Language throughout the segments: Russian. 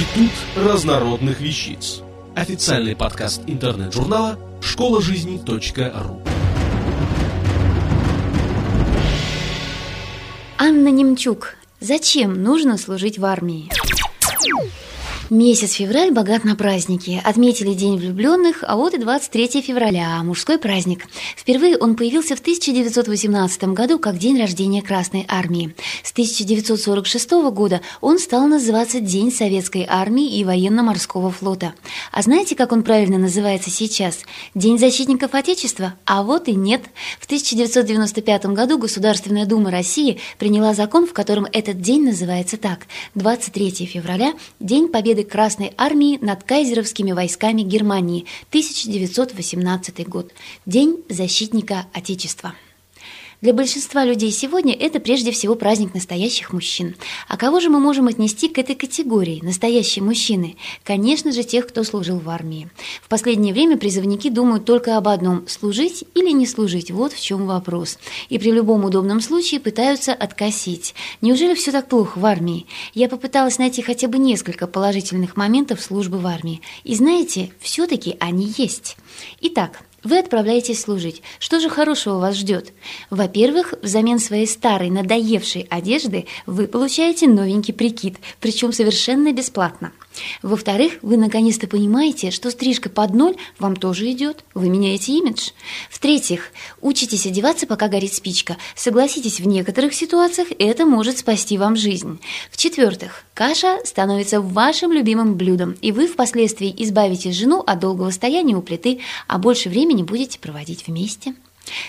Институт разнородных вещиц. Официальный подкаст интернет-журнала школа жизни.ру. Анна Немчук. Зачем нужно служить в армии? Месяц февраль богат на праздники. Отметили День влюбленных, а вот и 23 февраля, мужской праздник. Впервые он появился в 1918 году как День рождения Красной Армии. С 1946 года он стал называться День Советской Армии и Военно-Морского флота. А знаете, как он правильно называется сейчас? День защитников Отечества? А вот и нет. В 1995 году Государственная Дума России приняла закон, в котором этот день называется так. 23 февраля – День Победы победы Красной Армии над кайзеровскими войсками Германии, 1918 год, День защитника Отечества. Для большинства людей сегодня это прежде всего праздник настоящих мужчин. А кого же мы можем отнести к этой категории «настоящие мужчины»? Конечно же, тех, кто служил в армии. В последнее время призывники думают только об одном – служить или не служить. Вот в чем вопрос. И при любом удобном случае пытаются откосить. Неужели все так плохо в армии? Я попыталась найти хотя бы несколько положительных моментов службы в армии. И знаете, все-таки они есть. Итак, вы отправляетесь служить. Что же хорошего вас ждет? Во-первых, взамен своей старой, надоевшей одежды вы получаете новенький прикид, причем совершенно бесплатно. Во-вторых, вы наконец-то понимаете, что стрижка под ноль вам тоже идет. Вы меняете имидж. В-третьих, учитесь одеваться, пока горит спичка. Согласитесь, в некоторых ситуациях это может спасти вам жизнь. В-четвертых, каша становится вашим любимым блюдом, и вы впоследствии избавите жену от долгого стояния у плиты, а больше времени будете проводить вместе.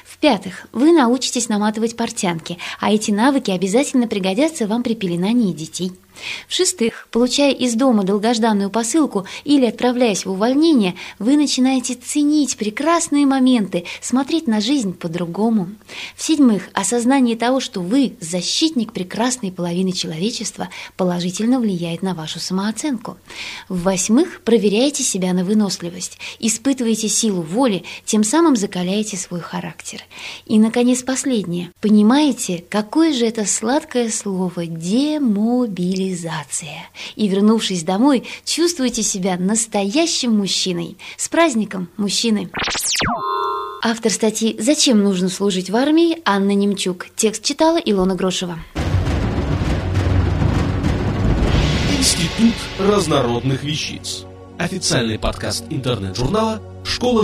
В-пятых, вы научитесь наматывать портянки, а эти навыки обязательно пригодятся вам при пеленании детей. В-шестых, получая из дома долгожданную посылку или отправляясь в увольнение, вы начинаете ценить прекрасные моменты, смотреть на жизнь по-другому. В-седьмых, осознание того, что вы защитник прекрасной половины человечества, положительно влияет на вашу самооценку. В-восьмых, проверяете себя на выносливость, испытываете силу воли, тем самым закаляете свой характер. И, наконец, последнее. Понимаете, какое же это сладкое слово «демобилизация». И, вернувшись домой, чувствуете себя настоящим мужчиной. С праздником, мужчины! Автор статьи «Зачем нужно служить в армии» Анна Немчук. Текст читала Илона Грошева. Институт разнородных вещиц. Официальный подкаст интернет-журнала школа